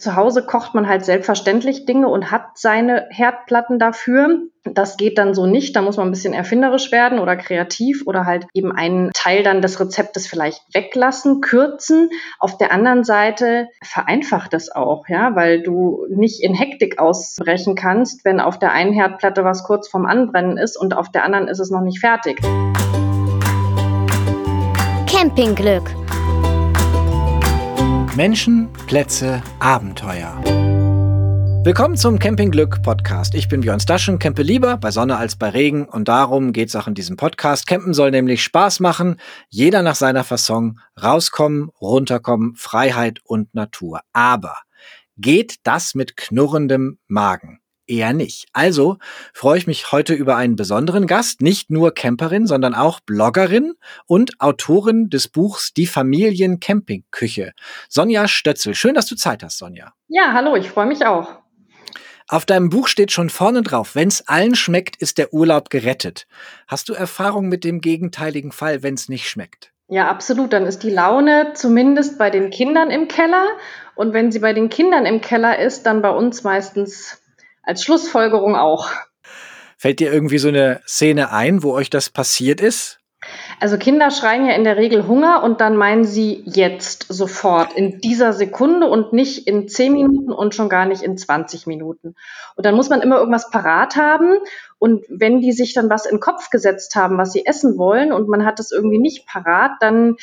Zu Hause kocht man halt selbstverständlich Dinge und hat seine Herdplatten dafür. Das geht dann so nicht. Da muss man ein bisschen erfinderisch werden oder kreativ oder halt eben einen Teil dann des Rezeptes vielleicht weglassen, kürzen. Auf der anderen Seite vereinfacht es auch, ja, weil du nicht in Hektik ausbrechen kannst, wenn auf der einen Herdplatte was kurz vorm Anbrennen ist und auf der anderen ist es noch nicht fertig. Campingglück Menschen, Plätze, Abenteuer. Willkommen zum Campingglück Podcast. Ich bin Björn Staschen, campe lieber bei Sonne als bei Regen und darum geht's auch in diesem Podcast. Campen soll nämlich Spaß machen, jeder nach seiner Fasson, rauskommen, runterkommen, Freiheit und Natur. Aber geht das mit knurrendem Magen? Eher nicht. Also freue ich mich heute über einen besonderen Gast, nicht nur Camperin, sondern auch Bloggerin und Autorin des Buchs Die Familien Campingküche. Sonja Stötzel. Schön, dass du Zeit hast, Sonja. Ja, hallo, ich freue mich auch. Auf deinem Buch steht schon vorne drauf, wenn es allen schmeckt, ist der Urlaub gerettet. Hast du Erfahrung mit dem gegenteiligen Fall, wenn es nicht schmeckt? Ja, absolut. Dann ist die Laune zumindest bei den Kindern im Keller. Und wenn sie bei den Kindern im Keller ist, dann bei uns meistens als Schlussfolgerung auch. Fällt dir irgendwie so eine Szene ein, wo euch das passiert ist? Also Kinder schreien ja in der Regel Hunger und dann meinen sie jetzt sofort in dieser Sekunde und nicht in 10 Minuten und schon gar nicht in 20 Minuten. Und dann muss man immer irgendwas parat haben und wenn die sich dann was in den Kopf gesetzt haben, was sie essen wollen und man hat es irgendwie nicht parat, dann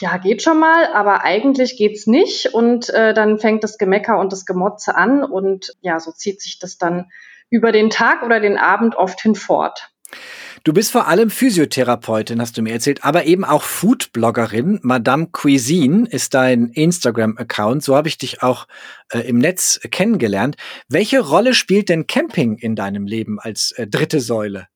ja, geht schon mal, aber eigentlich geht's nicht. Und äh, dann fängt das Gemecker und das Gemotze an und ja, so zieht sich das dann über den Tag oder den Abend oft hinfort. Du bist vor allem Physiotherapeutin, hast du mir erzählt, aber eben auch Foodbloggerin. Madame Cuisine ist dein Instagram-Account. So habe ich dich auch äh, im Netz kennengelernt. Welche Rolle spielt denn Camping in deinem Leben als äh, dritte Säule?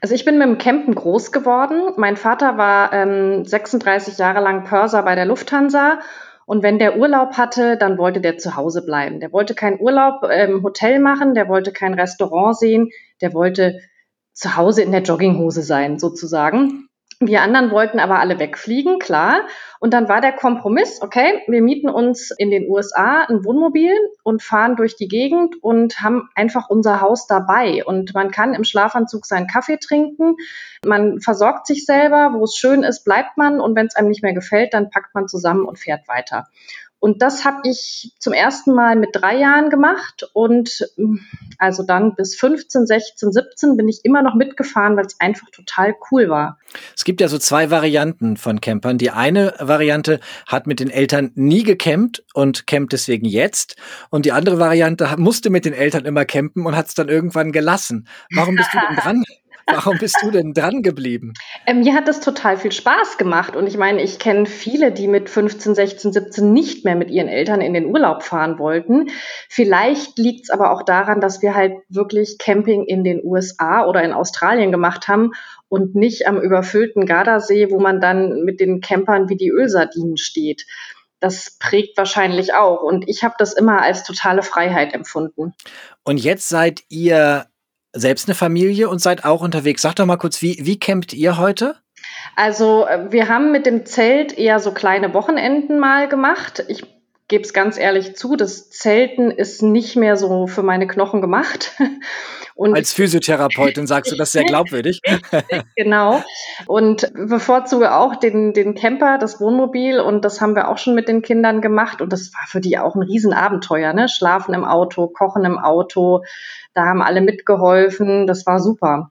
Also ich bin mit dem Campen groß geworden. Mein Vater war ähm, 36 Jahre lang Pörser bei der Lufthansa. Und wenn der Urlaub hatte, dann wollte der zu Hause bleiben. Der wollte keinen Urlaub im Hotel machen, der wollte kein Restaurant sehen, der wollte zu Hause in der Jogginghose sein, sozusagen. Wir anderen wollten aber alle wegfliegen, klar. Und dann war der Kompromiss, okay, wir mieten uns in den USA ein Wohnmobil und fahren durch die Gegend und haben einfach unser Haus dabei. Und man kann im Schlafanzug seinen Kaffee trinken. Man versorgt sich selber. Wo es schön ist, bleibt man. Und wenn es einem nicht mehr gefällt, dann packt man zusammen und fährt weiter. Und das habe ich zum ersten Mal mit drei Jahren gemacht und mm, also dann bis 15, 16, 17 bin ich immer noch mitgefahren, weil es einfach total cool war. Es gibt ja so zwei Varianten von Campern. Die eine Variante hat mit den Eltern nie gecampt und campt deswegen jetzt. Und die andere Variante musste mit den Eltern immer campen und hat es dann irgendwann gelassen. Warum bist du denn dran? Warum bist du denn dran geblieben? Ähm, mir hat das total viel Spaß gemacht. Und ich meine, ich kenne viele, die mit 15, 16, 17 nicht mehr mit ihren Eltern in den Urlaub fahren wollten. Vielleicht liegt es aber auch daran, dass wir halt wirklich Camping in den USA oder in Australien gemacht haben und nicht am überfüllten Gardasee, wo man dann mit den Campern wie die Ölsardinen steht. Das prägt wahrscheinlich auch. Und ich habe das immer als totale Freiheit empfunden. Und jetzt seid ihr selbst eine Familie und seid auch unterwegs. Sag doch mal kurz, wie, wie campt ihr heute? Also äh, wir haben mit dem Zelt eher so kleine Wochenenden mal gemacht. Ich gebe es ganz ehrlich zu, das Zelten ist nicht mehr so für meine Knochen gemacht. Und Als Physiotherapeutin sagst du das sehr glaubwürdig. genau. Und bevorzuge auch den, den Camper, das Wohnmobil. Und das haben wir auch schon mit den Kindern gemacht. Und das war für die auch ein Riesenabenteuer. Ne? Schlafen im Auto, kochen im Auto. Da haben alle mitgeholfen. Das war super.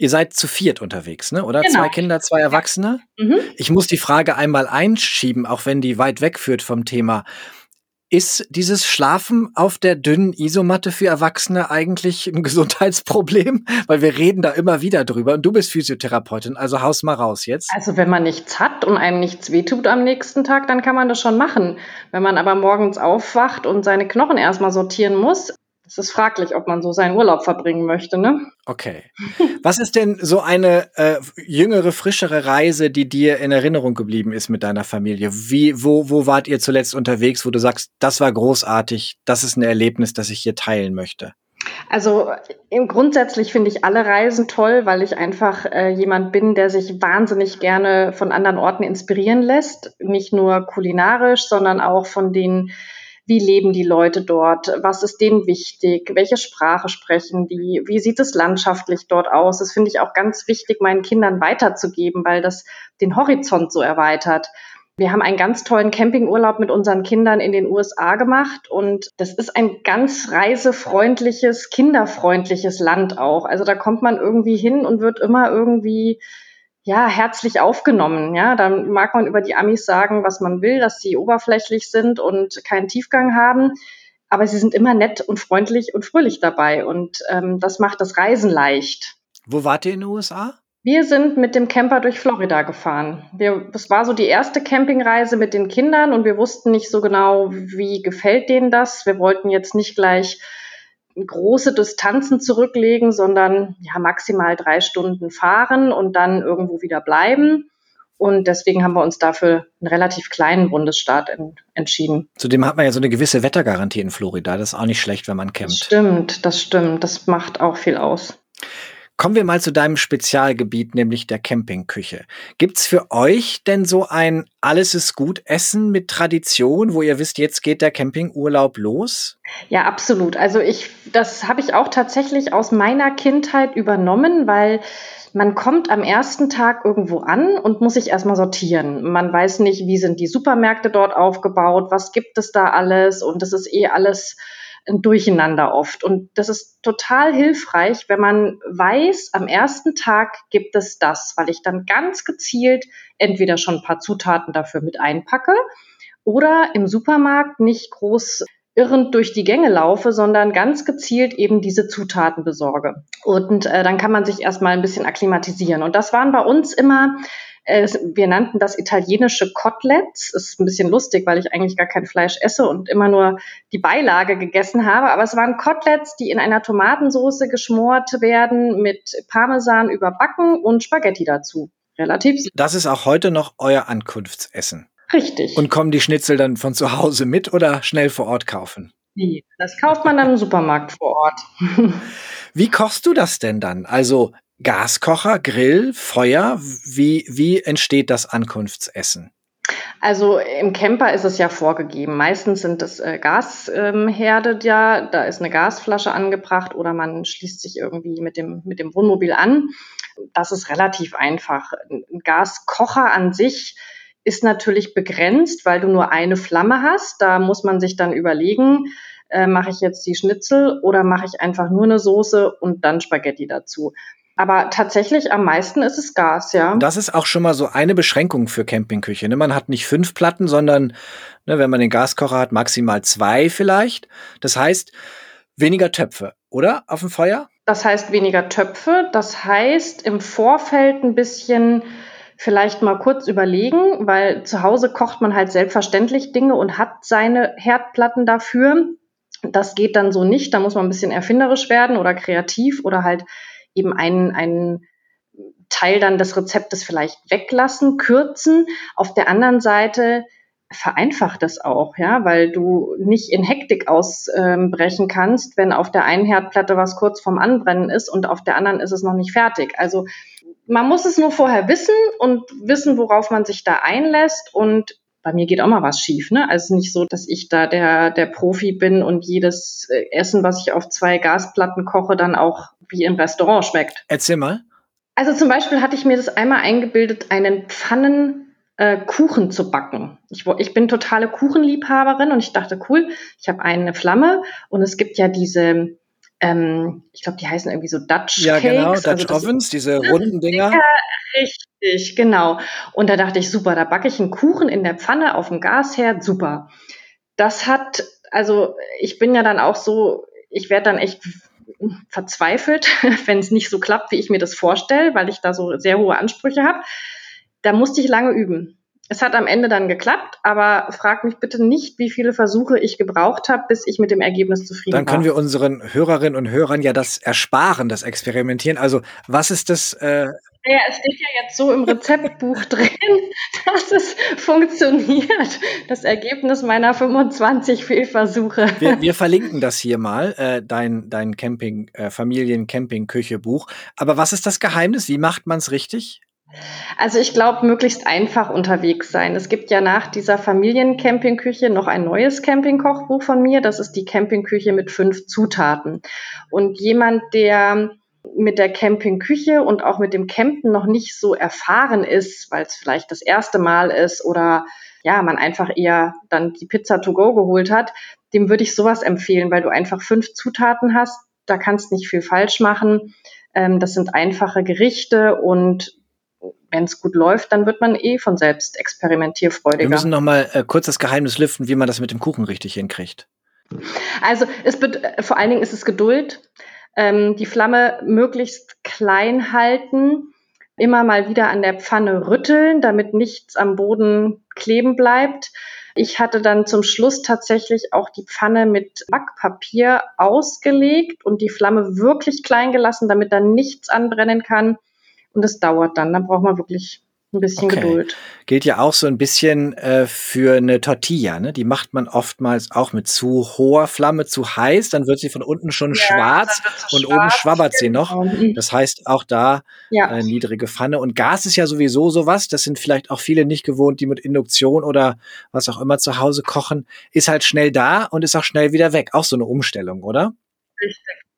Ihr seid zu viert unterwegs, ne? Oder? Genau. Zwei Kinder, zwei Erwachsene? Mhm. Ich muss die Frage einmal einschieben, auch wenn die weit wegführt vom Thema. Ist dieses Schlafen auf der dünnen Isomatte für Erwachsene eigentlich ein Gesundheitsproblem? Weil wir reden da immer wieder drüber und du bist Physiotherapeutin, also haus mal raus jetzt. Also wenn man nichts hat und einem nichts wehtut am nächsten Tag, dann kann man das schon machen. Wenn man aber morgens aufwacht und seine Knochen erstmal sortieren muss, es ist fraglich, ob man so seinen Urlaub verbringen möchte, ne? Okay. Was ist denn so eine äh, jüngere, frischere Reise, die dir in Erinnerung geblieben ist mit deiner Familie? Wie, wo, wo wart ihr zuletzt unterwegs, wo du sagst, das war großartig, das ist ein Erlebnis, das ich hier teilen möchte? Also grundsätzlich finde ich alle Reisen toll, weil ich einfach äh, jemand bin, der sich wahnsinnig gerne von anderen Orten inspirieren lässt. Nicht nur kulinarisch, sondern auch von den wie leben die Leute dort, was ist denen wichtig, welche Sprache sprechen die, wie sieht es landschaftlich dort aus. Das finde ich auch ganz wichtig, meinen Kindern weiterzugeben, weil das den Horizont so erweitert. Wir haben einen ganz tollen Campingurlaub mit unseren Kindern in den USA gemacht und das ist ein ganz reisefreundliches, kinderfreundliches Land auch. Also da kommt man irgendwie hin und wird immer irgendwie ja, herzlich aufgenommen. Ja, dann mag man über die Amis sagen, was man will, dass sie oberflächlich sind und keinen Tiefgang haben. Aber sie sind immer nett und freundlich und fröhlich dabei. Und ähm, das macht das Reisen leicht. Wo wart ihr in den USA? Wir sind mit dem Camper durch Florida gefahren. Wir, das war so die erste Campingreise mit den Kindern und wir wussten nicht so genau, wie gefällt denen das. Wir wollten jetzt nicht gleich große Distanzen zurücklegen, sondern ja maximal drei Stunden fahren und dann irgendwo wieder bleiben. Und deswegen haben wir uns dafür einen relativ kleinen Bundesstaat en entschieden. Zudem hat man ja so eine gewisse Wettergarantie in Florida. Das ist auch nicht schlecht, wenn man campt. Das stimmt, das stimmt. Das macht auch viel aus. Kommen wir mal zu deinem Spezialgebiet, nämlich der Campingküche. Gibt's für euch denn so ein Alles ist gut Essen mit Tradition, wo ihr wisst, jetzt geht der Campingurlaub los? Ja, absolut. Also ich, das habe ich auch tatsächlich aus meiner Kindheit übernommen, weil man kommt am ersten Tag irgendwo an und muss sich erstmal sortieren. Man weiß nicht, wie sind die Supermärkte dort aufgebaut, was gibt es da alles und das ist eh alles ein Durcheinander oft. Und das ist total hilfreich, wenn man weiß, am ersten Tag gibt es das, weil ich dann ganz gezielt entweder schon ein paar Zutaten dafür mit einpacke oder im Supermarkt nicht groß irrend durch die Gänge laufe, sondern ganz gezielt eben diese Zutaten besorge. Und äh, dann kann man sich erstmal ein bisschen akklimatisieren. Und das waren bei uns immer wir nannten das italienische Koteletts. Ist ein bisschen lustig, weil ich eigentlich gar kein Fleisch esse und immer nur die Beilage gegessen habe. Aber es waren Koteletts, die in einer Tomatensauce geschmort werden, mit Parmesan überbacken und Spaghetti dazu. Relativ. Das ist auch heute noch euer Ankunftsessen. Richtig. Und kommen die Schnitzel dann von zu Hause mit oder schnell vor Ort kaufen? Nee, das kauft man dann im Supermarkt vor Ort. Wie kochst du das denn dann? Also Gaskocher, Grill, Feuer? Wie, wie entsteht das Ankunftsessen? Also im Camper ist es ja vorgegeben. Meistens sind es äh, Gasherde ähm, ja, da ist eine Gasflasche angebracht oder man schließt sich irgendwie mit dem, mit dem Wohnmobil an. Das ist relativ einfach. Ein Gaskocher an sich ist natürlich begrenzt, weil du nur eine Flamme hast. Da muss man sich dann überlegen, äh, mache ich jetzt die Schnitzel oder mache ich einfach nur eine Soße und dann Spaghetti dazu. Aber tatsächlich am meisten ist es Gas, ja. Das ist auch schon mal so eine Beschränkung für Campingküche. Ne? Man hat nicht fünf Platten, sondern ne, wenn man den Gaskocher hat, maximal zwei vielleicht. Das heißt, weniger Töpfe, oder? Auf dem Feuer? Das heißt weniger Töpfe. Das heißt im Vorfeld ein bisschen vielleicht mal kurz überlegen, weil zu Hause kocht man halt selbstverständlich Dinge und hat seine Herdplatten dafür. Das geht dann so nicht. Da muss man ein bisschen erfinderisch werden oder kreativ oder halt eben einen, einen Teil dann des Rezeptes vielleicht weglassen, kürzen. Auf der anderen Seite vereinfacht es auch, ja, weil du nicht in Hektik ausbrechen ähm, kannst, wenn auf der einen Herdplatte was kurz vorm Anbrennen ist und auf der anderen ist es noch nicht fertig. Also man muss es nur vorher wissen und wissen, worauf man sich da einlässt und bei mir geht auch mal was schief, ne? Also nicht so, dass ich da der, der Profi bin und jedes äh, Essen, was ich auf zwei Gasplatten koche, dann auch wie im Restaurant schmeckt. Erzähl mal. Also zum Beispiel hatte ich mir das einmal eingebildet, einen Pfannen äh, Kuchen zu backen. Ich, ich bin totale Kuchenliebhaberin und ich dachte, cool, ich habe eine Flamme und es gibt ja diese, ähm, ich glaube, die heißen irgendwie so Dutch ja, Cakes. Ja, genau, Dutch also Ovens, diese runden Dinger. richtig, genau. Und da dachte ich, super, da backe ich einen Kuchen in der Pfanne auf dem Gasherd, super. Das hat, also ich bin ja dann auch so, ich werde dann echt verzweifelt, wenn es nicht so klappt, wie ich mir das vorstelle, weil ich da so sehr hohe Ansprüche habe. Da musste ich lange üben. Es hat am Ende dann geklappt, aber frag mich bitte nicht, wie viele Versuche ich gebraucht habe, bis ich mit dem Ergebnis zufrieden war. Dann können wir unseren Hörerinnen und Hörern ja das ersparen, das Experimentieren. Also was ist das? Äh ja, es steht ja jetzt so im Rezeptbuch drin, dass es funktioniert. Das Ergebnis meiner 25 Fehlversuche. Wir, wir verlinken das hier mal, äh, dein, dein Camping, äh, Familien-Camping-Küche-Buch. Aber was ist das Geheimnis? Wie macht man es richtig? Also ich glaube, möglichst einfach unterwegs sein. Es gibt ja nach dieser Familiencampingküche noch ein neues Campingkochbuch von mir. Das ist die Campingküche mit fünf Zutaten. Und jemand, der mit der Campingküche und auch mit dem Campen noch nicht so erfahren ist, weil es vielleicht das erste Mal ist oder ja, man einfach eher dann die Pizza to go geholt hat, dem würde ich sowas empfehlen, weil du einfach fünf Zutaten hast. Da kannst nicht viel falsch machen. Ähm, das sind einfache Gerichte und wenn es gut läuft, dann wird man eh von selbst experimentierfreudiger. Wir müssen noch mal äh, kurz das Geheimnis lüften, wie man das mit dem Kuchen richtig hinkriegt. Also es wird, vor allen Dingen ist es Geduld, ähm, die Flamme möglichst klein halten, immer mal wieder an der Pfanne rütteln, damit nichts am Boden kleben bleibt. Ich hatte dann zum Schluss tatsächlich auch die Pfanne mit Backpapier ausgelegt und die Flamme wirklich klein gelassen, damit da nichts anbrennen kann. Und das dauert dann. Dann braucht man wirklich ein bisschen okay. Geduld. Gilt ja auch so ein bisschen äh, für eine Tortilla, ne? Die macht man oftmals auch mit zu hoher Flamme, zu heiß, dann wird sie von unten schon ja, schwarz und schwarz, oben schwabbert sie noch. Genau. Das heißt auch da ja. äh, niedrige Pfanne. Und Gas ist ja sowieso sowas, das sind vielleicht auch viele nicht gewohnt, die mit Induktion oder was auch immer zu Hause kochen, ist halt schnell da und ist auch schnell wieder weg. Auch so eine Umstellung, oder? Richtig.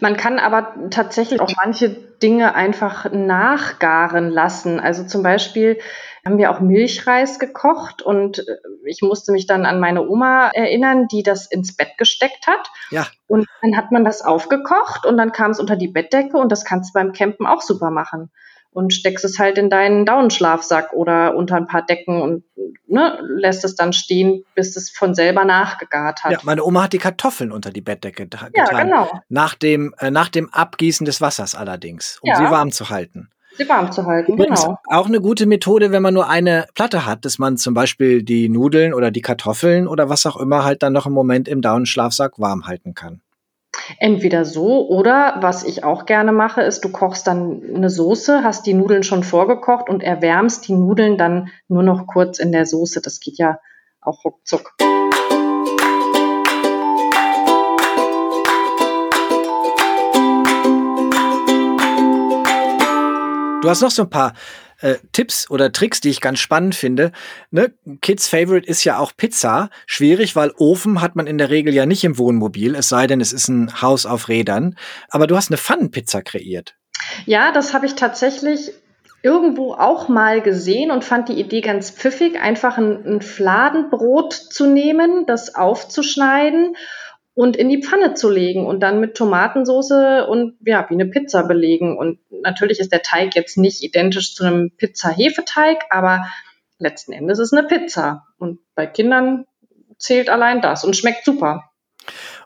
Man kann aber tatsächlich auch manche Dinge einfach nachgaren lassen. Also zum Beispiel haben wir auch Milchreis gekocht und äh, ich musste mich dann an meine Oma erinnern, die das ins Bett gesteckt hat. Ja. Und dann hat man das aufgekocht und dann kam es unter die Bettdecke und das kannst du beim Campen auch super machen und steckst es halt in deinen Daunenschlafsack oder unter ein paar Decken und ne, lässt es dann stehen, bis es von selber nachgegart hat. Ja, meine Oma hat die Kartoffeln unter die Bettdecke getan. Ja, genau. Nach dem, äh, nach dem Abgießen des Wassers allerdings, um ja. sie warm zu halten. Sie warm zu halten, Übrigens genau. Auch eine gute Methode, wenn man nur eine Platte hat, dass man zum Beispiel die Nudeln oder die Kartoffeln oder was auch immer halt dann noch im Moment im Daunenschlafsack warm halten kann. Entweder so oder was ich auch gerne mache, ist, du kochst dann eine Soße, hast die Nudeln schon vorgekocht und erwärmst die Nudeln dann nur noch kurz in der Soße. Das geht ja auch ruckzuck. Du hast noch so ein paar äh, Tipps oder Tricks, die ich ganz spannend finde. Ne? Kids Favorite ist ja auch Pizza. Schwierig, weil Ofen hat man in der Regel ja nicht im Wohnmobil, es sei denn, es ist ein Haus auf Rädern. Aber du hast eine Pfannenpizza kreiert. Ja, das habe ich tatsächlich irgendwo auch mal gesehen und fand die Idee ganz pfiffig, einfach ein, ein Fladenbrot zu nehmen, das aufzuschneiden und in die Pfanne zu legen und dann mit Tomatensauce und ja, wie eine Pizza belegen. Und natürlich ist der Teig jetzt nicht identisch zu einem Pizza-Hefeteig, aber letzten Endes ist es eine Pizza. Und bei Kindern zählt allein das und schmeckt super.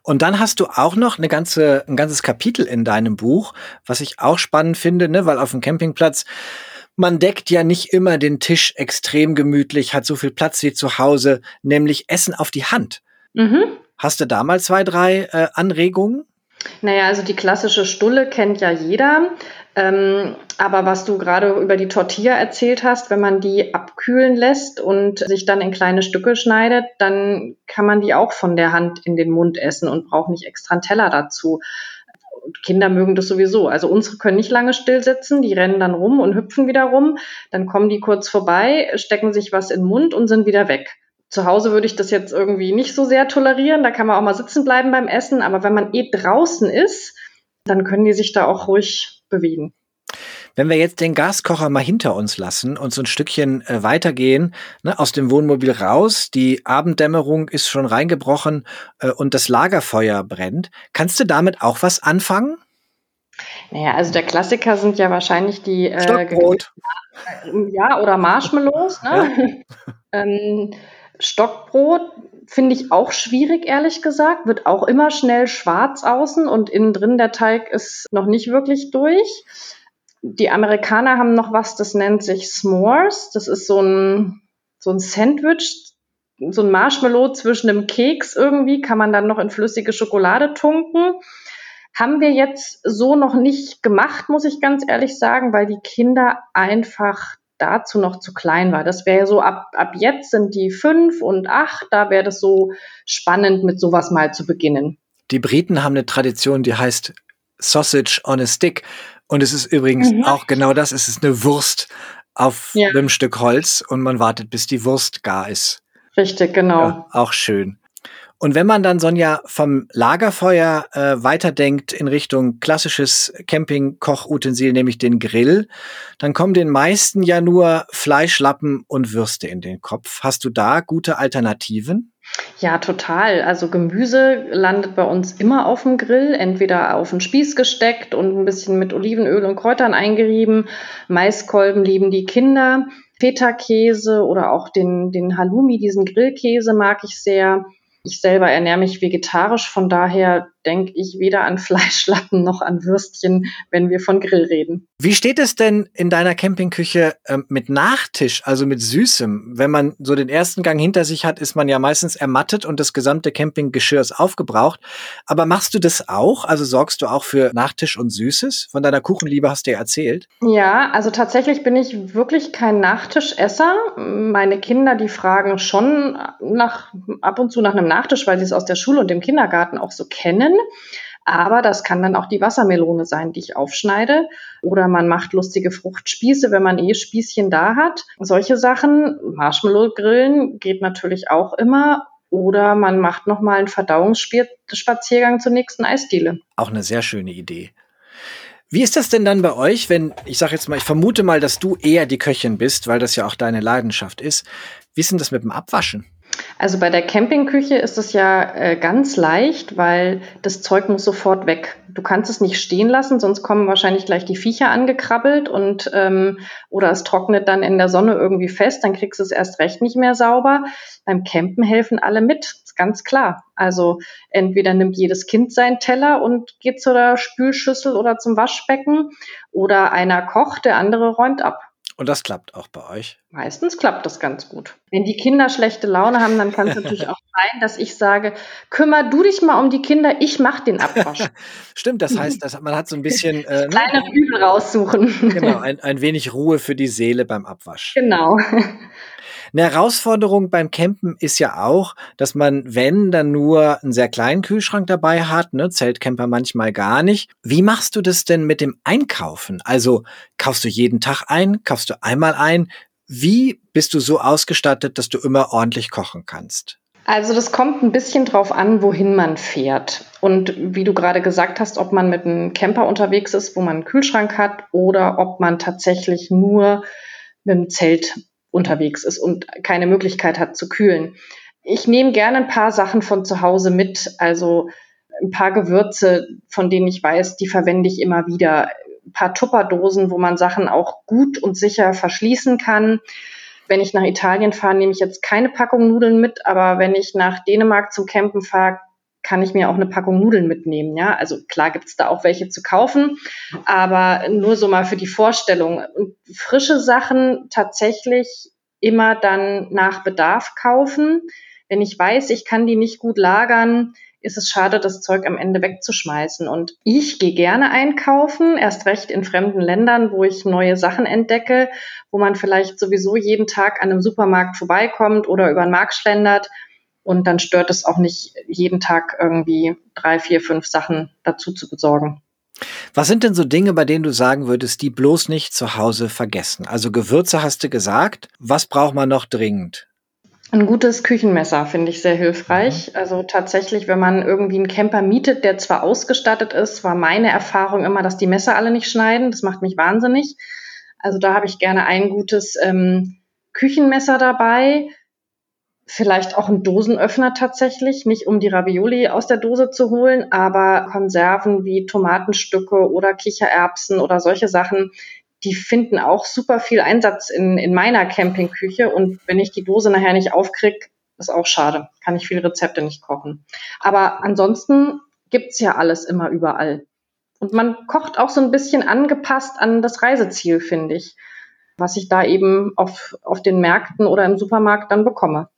Und dann hast du auch noch eine ganze, ein ganzes Kapitel in deinem Buch, was ich auch spannend finde, ne, weil auf dem Campingplatz man deckt ja nicht immer den Tisch extrem gemütlich, hat so viel Platz wie zu Hause, nämlich Essen auf die Hand. Mhm. Hast du da mal zwei, drei äh, Anregungen? Naja, also die klassische Stulle kennt ja jeder. Ähm, aber was du gerade über die Tortilla erzählt hast, wenn man die abkühlen lässt und sich dann in kleine Stücke schneidet, dann kann man die auch von der Hand in den Mund essen und braucht nicht extra einen Teller dazu. Kinder mögen das sowieso. Also unsere können nicht lange still sitzen, die rennen dann rum und hüpfen wieder rum. Dann kommen die kurz vorbei, stecken sich was in den Mund und sind wieder weg. Zu Hause würde ich das jetzt irgendwie nicht so sehr tolerieren. Da kann man auch mal sitzen bleiben beim Essen. Aber wenn man eh draußen ist, dann können die sich da auch ruhig bewegen. Wenn wir jetzt den Gaskocher mal hinter uns lassen und so ein Stückchen äh, weitergehen, ne, aus dem Wohnmobil raus, die Abenddämmerung ist schon reingebrochen äh, und das Lagerfeuer brennt, kannst du damit auch was anfangen? Naja, also der Klassiker sind ja wahrscheinlich die äh, Stockbrot. Ja, oder Marshmallows. Ne? Ja. ähm, Stockbrot finde ich auch schwierig, ehrlich gesagt. Wird auch immer schnell schwarz außen und innen drin der Teig ist noch nicht wirklich durch. Die Amerikaner haben noch was, das nennt sich S'mores. Das ist so ein, so ein Sandwich, so ein Marshmallow zwischen einem Keks irgendwie, kann man dann noch in flüssige Schokolade tunken. Haben wir jetzt so noch nicht gemacht, muss ich ganz ehrlich sagen, weil die Kinder einfach dazu noch zu klein war. Das wäre so, ab, ab jetzt sind die fünf und acht, da wäre das so spannend, mit sowas mal zu beginnen. Die Briten haben eine Tradition, die heißt Sausage on a Stick. Und es ist übrigens mhm. auch genau das, es ist eine Wurst auf ja. einem Stück Holz und man wartet, bis die Wurst gar ist. Richtig, genau. Ja, auch schön. Und wenn man dann, Sonja, vom Lagerfeuer äh, weiterdenkt in Richtung klassisches Camping-Kochutensil, nämlich den Grill, dann kommen den meisten ja nur Fleischlappen und Würste in den Kopf. Hast du da gute Alternativen? Ja, total. Also Gemüse landet bei uns immer auf dem Grill, entweder auf den Spieß gesteckt und ein bisschen mit Olivenöl und Kräutern eingerieben. Maiskolben lieben die Kinder. Feta-Käse oder auch den, den Halloumi, diesen Grillkäse mag ich sehr. Ich selber ernähre mich vegetarisch, von daher denke ich weder an Fleischlappen noch an Würstchen, wenn wir von Grill reden. Wie steht es denn in deiner Campingküche ähm, mit Nachtisch, also mit Süßem? Wenn man so den ersten Gang hinter sich hat, ist man ja meistens ermattet und das gesamte Campinggeschirr ist aufgebraucht. Aber machst du das auch? Also sorgst du auch für Nachtisch und Süßes? Von deiner Kuchenliebe hast du ja erzählt. Ja, also tatsächlich bin ich wirklich kein Nachtischesser. Meine Kinder, die fragen schon nach, ab und zu nach einem Nachtisch, weil sie es aus der Schule und dem Kindergarten auch so kennen. Aber das kann dann auch die Wassermelone sein, die ich aufschneide. Oder man macht lustige Fruchtspieße, wenn man eh Spießchen da hat. Solche Sachen. Marshmallow grillen geht natürlich auch immer. Oder man macht nochmal einen Verdauungsspaziergang zur nächsten Eisdiele. Auch eine sehr schöne Idee. Wie ist das denn dann bei euch, wenn, ich sage jetzt mal, ich vermute mal, dass du eher die Köchin bist, weil das ja auch deine Leidenschaft ist. Wie ist denn das mit dem Abwaschen? Also bei der Campingküche ist es ja äh, ganz leicht, weil das Zeug muss sofort weg. Du kannst es nicht stehen lassen, sonst kommen wahrscheinlich gleich die Viecher angekrabbelt und ähm, oder es trocknet dann in der Sonne irgendwie fest, dann kriegst du es erst recht nicht mehr sauber. Beim Campen helfen alle mit, ganz klar. Also entweder nimmt jedes Kind seinen Teller und geht zur Spülschüssel oder zum Waschbecken oder einer kocht, der andere räumt ab. Und das klappt auch bei euch? Meistens klappt das ganz gut. Wenn die Kinder schlechte Laune haben, dann kann es natürlich auch sein, dass ich sage, kümmer du dich mal um die Kinder, ich mach den Abwasch. Stimmt, das heißt, dass man hat so ein bisschen... Äh, ne? Kleine Übel raussuchen. genau, ein, ein wenig Ruhe für die Seele beim Abwasch. Genau. Eine Herausforderung beim Campen ist ja auch, dass man, wenn, dann nur einen sehr kleinen Kühlschrank dabei hat, ne, Zeltcamper manchmal gar nicht. Wie machst du das denn mit dem Einkaufen? Also kaufst du jeden Tag ein, kaufst du einmal ein? Wie bist du so ausgestattet, dass du immer ordentlich kochen kannst? Also das kommt ein bisschen drauf an, wohin man fährt. Und wie du gerade gesagt hast, ob man mit einem Camper unterwegs ist, wo man einen Kühlschrank hat, oder ob man tatsächlich nur mit dem Zelt unterwegs ist und keine Möglichkeit hat zu kühlen. Ich nehme gerne ein paar Sachen von zu Hause mit, also ein paar Gewürze, von denen ich weiß, die verwende ich immer wieder. Ein paar Tupperdosen, wo man Sachen auch gut und sicher verschließen kann. Wenn ich nach Italien fahre, nehme ich jetzt keine Packung Nudeln mit, aber wenn ich nach Dänemark zum Campen fahre, kann ich mir auch eine Packung Nudeln mitnehmen. Ja, also klar gibt es da auch welche zu kaufen, aber nur so mal für die Vorstellung. Und frische Sachen tatsächlich immer dann nach Bedarf kaufen. Wenn ich weiß, ich kann die nicht gut lagern, ist es schade, das Zeug am Ende wegzuschmeißen. Und ich gehe gerne einkaufen, erst recht in fremden Ländern, wo ich neue Sachen entdecke, wo man vielleicht sowieso jeden Tag an einem Supermarkt vorbeikommt oder über den Markt schlendert und dann stört es auch nicht, jeden Tag irgendwie drei, vier, fünf Sachen dazu zu besorgen. Was sind denn so Dinge, bei denen du sagen würdest, die bloß nicht zu Hause vergessen? Also Gewürze hast du gesagt. Was braucht man noch dringend? Ein gutes Küchenmesser finde ich sehr hilfreich. Mhm. Also tatsächlich, wenn man irgendwie einen Camper mietet, der zwar ausgestattet ist, war meine Erfahrung immer, dass die Messer alle nicht schneiden. Das macht mich wahnsinnig. Also da habe ich gerne ein gutes ähm, Küchenmesser dabei vielleicht auch ein Dosenöffner tatsächlich, nicht um die Ravioli aus der Dose zu holen, aber Konserven wie Tomatenstücke oder Kichererbsen oder solche Sachen, die finden auch super viel Einsatz in, in meiner Campingküche und wenn ich die Dose nachher nicht aufkrieg, ist auch schade. Kann ich viele Rezepte nicht kochen. Aber ansonsten gibt's ja alles immer überall. Und man kocht auch so ein bisschen angepasst an das Reiseziel, finde ich, was ich da eben auf, auf den Märkten oder im Supermarkt dann bekomme.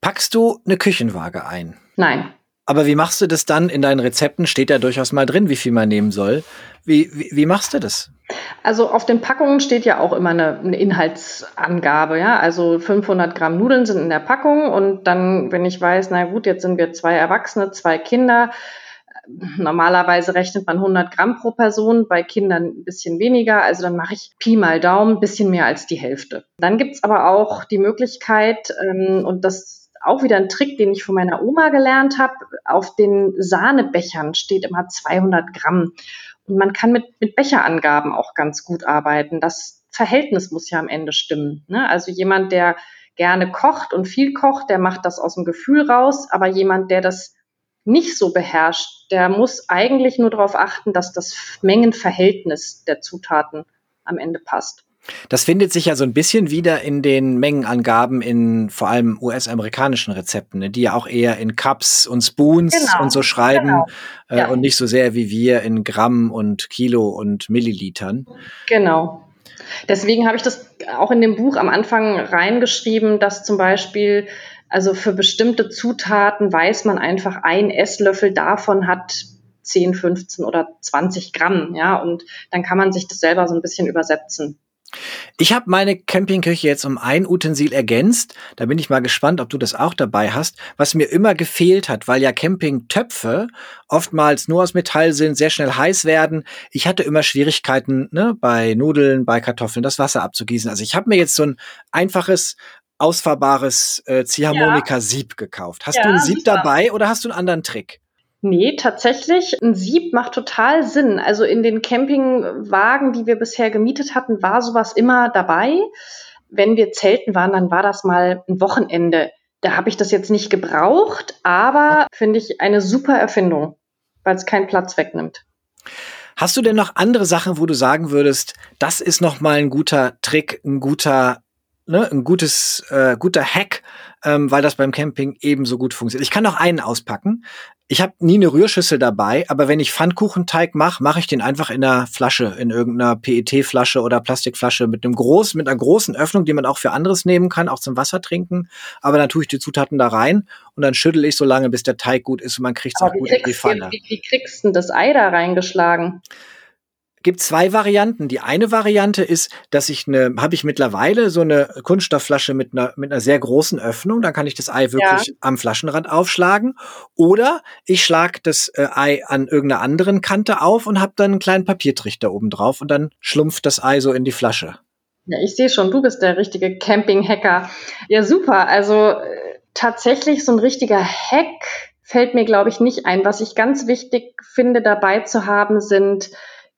Packst du eine Küchenwaage ein? Nein. Aber wie machst du das dann? In deinen Rezepten steht ja durchaus mal drin, wie viel man nehmen soll. Wie, wie, wie machst du das? Also auf den Packungen steht ja auch immer eine, eine, Inhaltsangabe, ja. Also 500 Gramm Nudeln sind in der Packung und dann, wenn ich weiß, na gut, jetzt sind wir zwei Erwachsene, zwei Kinder, normalerweise rechnet man 100 Gramm pro Person, bei Kindern ein bisschen weniger. Also dann mache ich Pi mal Daumen, ein bisschen mehr als die Hälfte. Dann gibt's aber auch die Möglichkeit, ähm, und das auch wieder ein Trick, den ich von meiner Oma gelernt habe. Auf den Sahnebechern steht immer 200 Gramm. Und man kann mit, mit Becherangaben auch ganz gut arbeiten. Das Verhältnis muss ja am Ende stimmen. Ne? Also jemand, der gerne kocht und viel kocht, der macht das aus dem Gefühl raus. Aber jemand, der das nicht so beherrscht, der muss eigentlich nur darauf achten, dass das Mengenverhältnis der Zutaten am Ende passt. Das findet sich ja so ein bisschen wieder in den Mengenangaben in vor allem US-amerikanischen Rezepten, ne, die ja auch eher in Cups und Spoons genau, und so schreiben genau. äh, ja. und nicht so sehr wie wir in Gramm und Kilo und Millilitern. Genau. Deswegen habe ich das auch in dem Buch am Anfang reingeschrieben, dass zum Beispiel also für bestimmte Zutaten weiß man einfach, ein Esslöffel davon hat 10, 15 oder 20 Gramm, ja, und dann kann man sich das selber so ein bisschen übersetzen. Ich habe meine Campingküche jetzt um ein Utensil ergänzt. Da bin ich mal gespannt, ob du das auch dabei hast. Was mir immer gefehlt hat, weil ja Campingtöpfe oftmals nur aus Metall sind, sehr schnell heiß werden. Ich hatte immer Schwierigkeiten ne, bei Nudeln, bei Kartoffeln, das Wasser abzugießen. Also ich habe mir jetzt so ein einfaches ausfahrbares äh, Ziehharmonika-Sieb gekauft. Hast ja, du ein Sieb super. dabei oder hast du einen anderen Trick? Nee, tatsächlich, ein Sieb macht total Sinn. Also in den Campingwagen, die wir bisher gemietet hatten, war sowas immer dabei. Wenn wir zelten waren, dann war das mal ein Wochenende. Da habe ich das jetzt nicht gebraucht, aber finde ich eine super Erfindung, weil es keinen Platz wegnimmt. Hast du denn noch andere Sachen, wo du sagen würdest, das ist noch mal ein guter Trick, ein guter ne, ein gutes, äh, guter Hack, ähm, weil das beim Camping ebenso gut funktioniert. Ich kann noch einen auspacken. Ich habe nie eine Rührschüssel dabei, aber wenn ich Pfannkuchenteig mache, mache ich den einfach in einer Flasche, in irgendeiner PET-Flasche oder Plastikflasche mit einem großen, mit einer großen Öffnung, die man auch für anderes nehmen kann, auch zum Wasser trinken. Aber dann tue ich die Zutaten da rein und dann schüttel ich so lange, bis der Teig gut ist und man kriegt es auch gut in die Pfanne. Wie, wie kriegst du das Ei da reingeschlagen? Gibt zwei Varianten. Die eine Variante ist, dass ich eine, habe ich mittlerweile so eine Kunststoffflasche mit einer, mit einer sehr großen Öffnung. Dann kann ich das Ei wirklich ja. am Flaschenrand aufschlagen. Oder ich schlage das äh, Ei an irgendeiner anderen Kante auf und habe dann einen kleinen Papiertrichter oben drauf und dann schlumpft das Ei so in die Flasche. Ja, ich sehe schon, du bist der richtige Camping-Hacker. Ja, super. Also äh, tatsächlich so ein richtiger Hack fällt mir, glaube ich, nicht ein. Was ich ganz wichtig finde, dabei zu haben, sind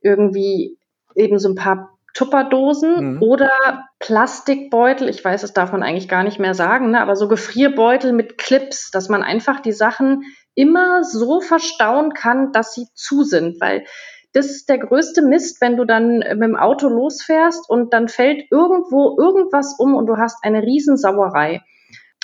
irgendwie eben so ein paar Tupperdosen mhm. oder Plastikbeutel. Ich weiß, das darf man eigentlich gar nicht mehr sagen, ne? aber so Gefrierbeutel mit Clips, dass man einfach die Sachen immer so verstauen kann, dass sie zu sind, weil das ist der größte Mist, wenn du dann mit dem Auto losfährst und dann fällt irgendwo irgendwas um und du hast eine Riesensauerei.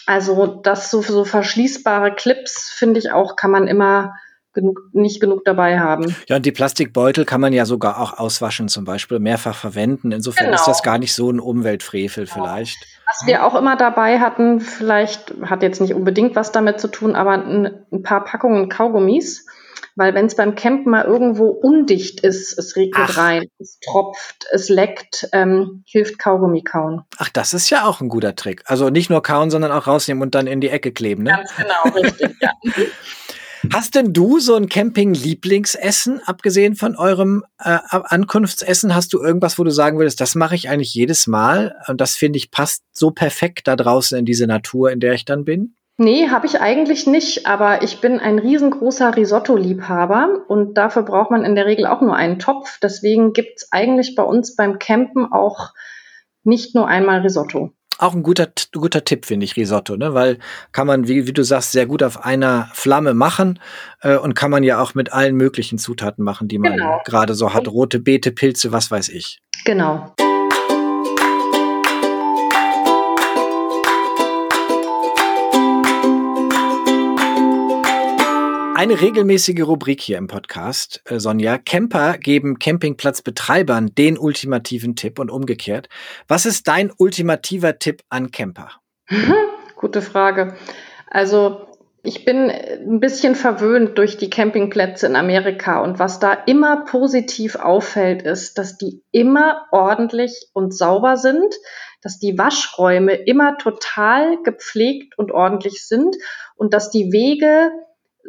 Also das so, so verschließbare Clips finde ich auch, kann man immer genug, nicht genug dabei haben. Ja, und die Plastikbeutel kann man ja sogar auch auswaschen, zum Beispiel mehrfach verwenden. Insofern genau. ist das gar nicht so ein Umweltfrevel genau. vielleicht. Was wir auch immer dabei hatten, vielleicht hat jetzt nicht unbedingt was damit zu tun, aber ein, ein paar Packungen Kaugummis. Weil wenn es beim Campen mal irgendwo undicht ist, es regnet Ach. rein, es tropft, es leckt, ähm, hilft Kaugummi kauen. Ach, das ist ja auch ein guter Trick. Also nicht nur kauen, sondern auch rausnehmen und dann in die Ecke kleben, ne? Ganz genau, richtig, ja. Hast denn du so ein Camping-Lieblingsessen, abgesehen von eurem äh, Ankunftsessen? Hast du irgendwas, wo du sagen würdest, das mache ich eigentlich jedes Mal und das finde ich passt so perfekt da draußen in diese Natur, in der ich dann bin? Nee, habe ich eigentlich nicht, aber ich bin ein riesengroßer Risotto-Liebhaber und dafür braucht man in der Regel auch nur einen Topf. Deswegen gibt's eigentlich bei uns beim Campen auch nicht nur einmal Risotto auch ein guter, guter Tipp, finde ich, Risotto, ne? Weil kann man, wie, wie du sagst, sehr gut auf einer Flamme machen äh, und kann man ja auch mit allen möglichen Zutaten machen, die man genau. gerade so hat. Rote Beete, Pilze, was weiß ich. Genau. Eine regelmäßige Rubrik hier im Podcast, äh, Sonja. Camper geben Campingplatzbetreibern den ultimativen Tipp und umgekehrt. Was ist dein ultimativer Tipp an Camper? Gute Frage. Also ich bin ein bisschen verwöhnt durch die Campingplätze in Amerika und was da immer positiv auffällt, ist, dass die immer ordentlich und sauber sind, dass die Waschräume immer total gepflegt und ordentlich sind und dass die Wege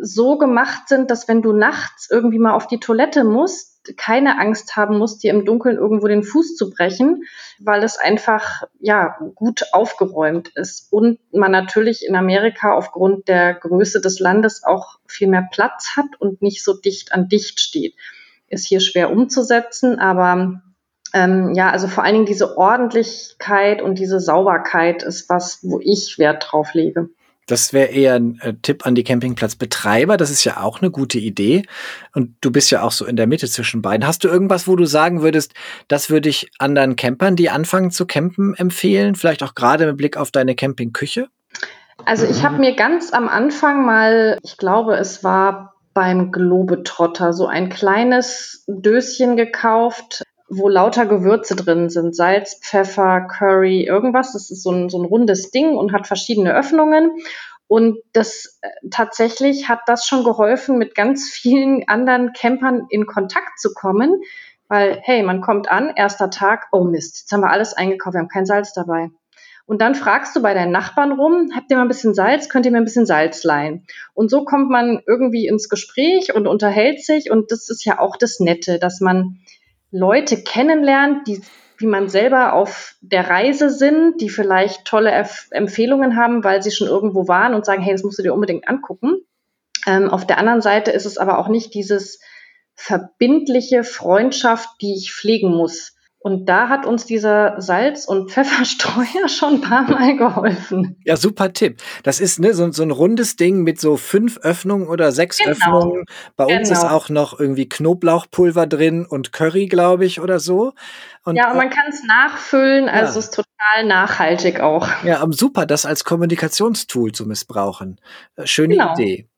so gemacht sind, dass wenn du nachts irgendwie mal auf die Toilette musst, keine Angst haben musst, dir im Dunkeln irgendwo den Fuß zu brechen, weil es einfach ja gut aufgeräumt ist und man natürlich in Amerika aufgrund der Größe des Landes auch viel mehr Platz hat und nicht so dicht an dicht steht. Ist hier schwer umzusetzen, aber ähm, ja, also vor allen Dingen diese Ordentlichkeit und diese Sauberkeit ist was, wo ich Wert drauf lege. Das wäre eher ein äh, Tipp an die Campingplatzbetreiber. Das ist ja auch eine gute Idee. Und du bist ja auch so in der Mitte zwischen beiden. Hast du irgendwas, wo du sagen würdest, das würde ich anderen Campern, die anfangen zu campen, empfehlen? Vielleicht auch gerade mit Blick auf deine Campingküche? Also ich habe mir ganz am Anfang mal, ich glaube, es war beim Globetrotter so ein kleines Döschen gekauft, wo lauter Gewürze drin sind. Salz, Pfeffer, Curry, irgendwas. Das ist so ein, so ein rundes Ding und hat verschiedene Öffnungen. Und das äh, tatsächlich hat das schon geholfen, mit ganz vielen anderen Campern in Kontakt zu kommen. Weil, hey, man kommt an, erster Tag, oh Mist, jetzt haben wir alles eingekauft, wir haben kein Salz dabei. Und dann fragst du bei deinen Nachbarn rum, habt ihr mal ein bisschen Salz, könnt ihr mir ein bisschen Salz leihen? Und so kommt man irgendwie ins Gespräch und unterhält sich. Und das ist ja auch das Nette, dass man Leute kennenlernt, die wie man selber auf der Reise sind, die vielleicht tolle Erf Empfehlungen haben, weil sie schon irgendwo waren und sagen, hey, das musst du dir unbedingt angucken. Ähm, auf der anderen Seite ist es aber auch nicht dieses verbindliche Freundschaft, die ich pflegen muss. Und da hat uns dieser Salz- und Pfefferstreuer schon ein paar Mal geholfen. Ja, super Tipp. Das ist ne, so, so ein rundes Ding mit so fünf Öffnungen oder sechs genau. Öffnungen. Bei uns genau. ist auch noch irgendwie Knoblauchpulver drin und Curry, glaube ich, oder so. Und ja, und man kann es nachfüllen, also ja. ist total nachhaltig auch. Ja, super, das als Kommunikationstool zu missbrauchen. Äh, schöne genau. Idee.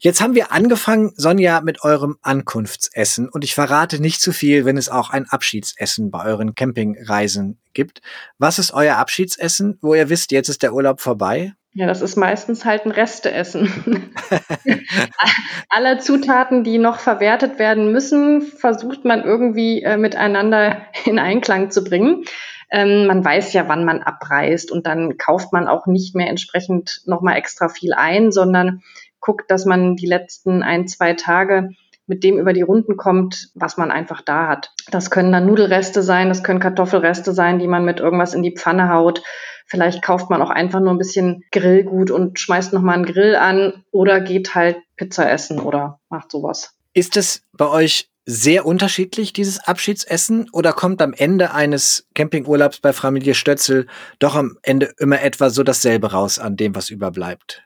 Jetzt haben wir angefangen, Sonja, mit eurem Ankunftsessen. Und ich verrate nicht zu viel, wenn es auch ein Abschiedsessen bei euren Campingreisen gibt. Was ist euer Abschiedsessen, wo ihr wisst, jetzt ist der Urlaub vorbei? Ja, das ist meistens halt ein Resteessen. Alle Zutaten, die noch verwertet werden müssen, versucht man irgendwie äh, miteinander in Einklang zu bringen. Ähm, man weiß ja, wann man abreist und dann kauft man auch nicht mehr entsprechend nochmal extra viel ein, sondern guckt, dass man die letzten ein, zwei Tage mit dem über die Runden kommt, was man einfach da hat. Das können dann Nudelreste sein, das können Kartoffelreste sein, die man mit irgendwas in die Pfanne haut. Vielleicht kauft man auch einfach nur ein bisschen Grillgut und schmeißt nochmal einen Grill an oder geht halt Pizza essen oder macht sowas. Ist es bei euch sehr unterschiedlich, dieses Abschiedsessen? Oder kommt am Ende eines Campingurlaubs bei Familie Stötzel doch am Ende immer etwa so dasselbe raus an dem, was überbleibt?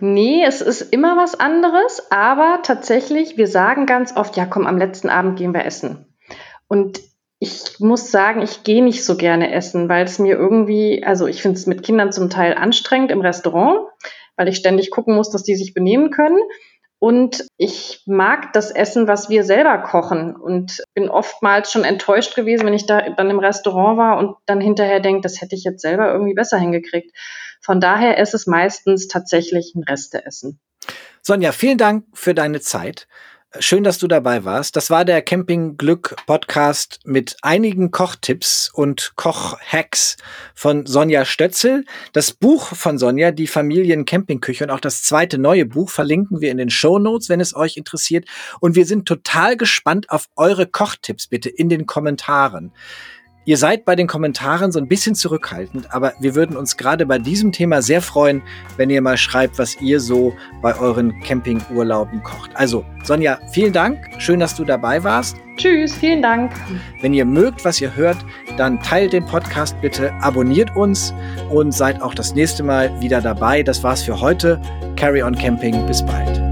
Nee, es ist immer was anderes, aber tatsächlich, wir sagen ganz oft, ja komm, am letzten Abend gehen wir essen. Und ich muss sagen, ich gehe nicht so gerne essen, weil es mir irgendwie, also ich finde es mit Kindern zum Teil anstrengend im Restaurant, weil ich ständig gucken muss, dass die sich benehmen können. Und ich mag das Essen, was wir selber kochen und bin oftmals schon enttäuscht gewesen, wenn ich da dann im Restaurant war und dann hinterher denke, das hätte ich jetzt selber irgendwie besser hingekriegt. Von daher ist es meistens tatsächlich ein Resteessen. Sonja, vielen Dank für deine Zeit. Schön, dass du dabei warst. Das war der Camping Glück Podcast mit einigen Kochtipps und Kochhacks von Sonja Stötzel. Das Buch von Sonja, die Familien Campingküche und auch das zweite neue Buch verlinken wir in den Show Notes, wenn es euch interessiert. Und wir sind total gespannt auf eure Kochtipps bitte in den Kommentaren. Ihr seid bei den Kommentaren so ein bisschen zurückhaltend, aber wir würden uns gerade bei diesem Thema sehr freuen, wenn ihr mal schreibt, was ihr so bei euren Campingurlauben kocht. Also, Sonja, vielen Dank. Schön, dass du dabei warst. Tschüss, vielen Dank. Wenn ihr mögt, was ihr hört, dann teilt den Podcast bitte, abonniert uns und seid auch das nächste Mal wieder dabei. Das war's für heute. Carry on Camping. Bis bald.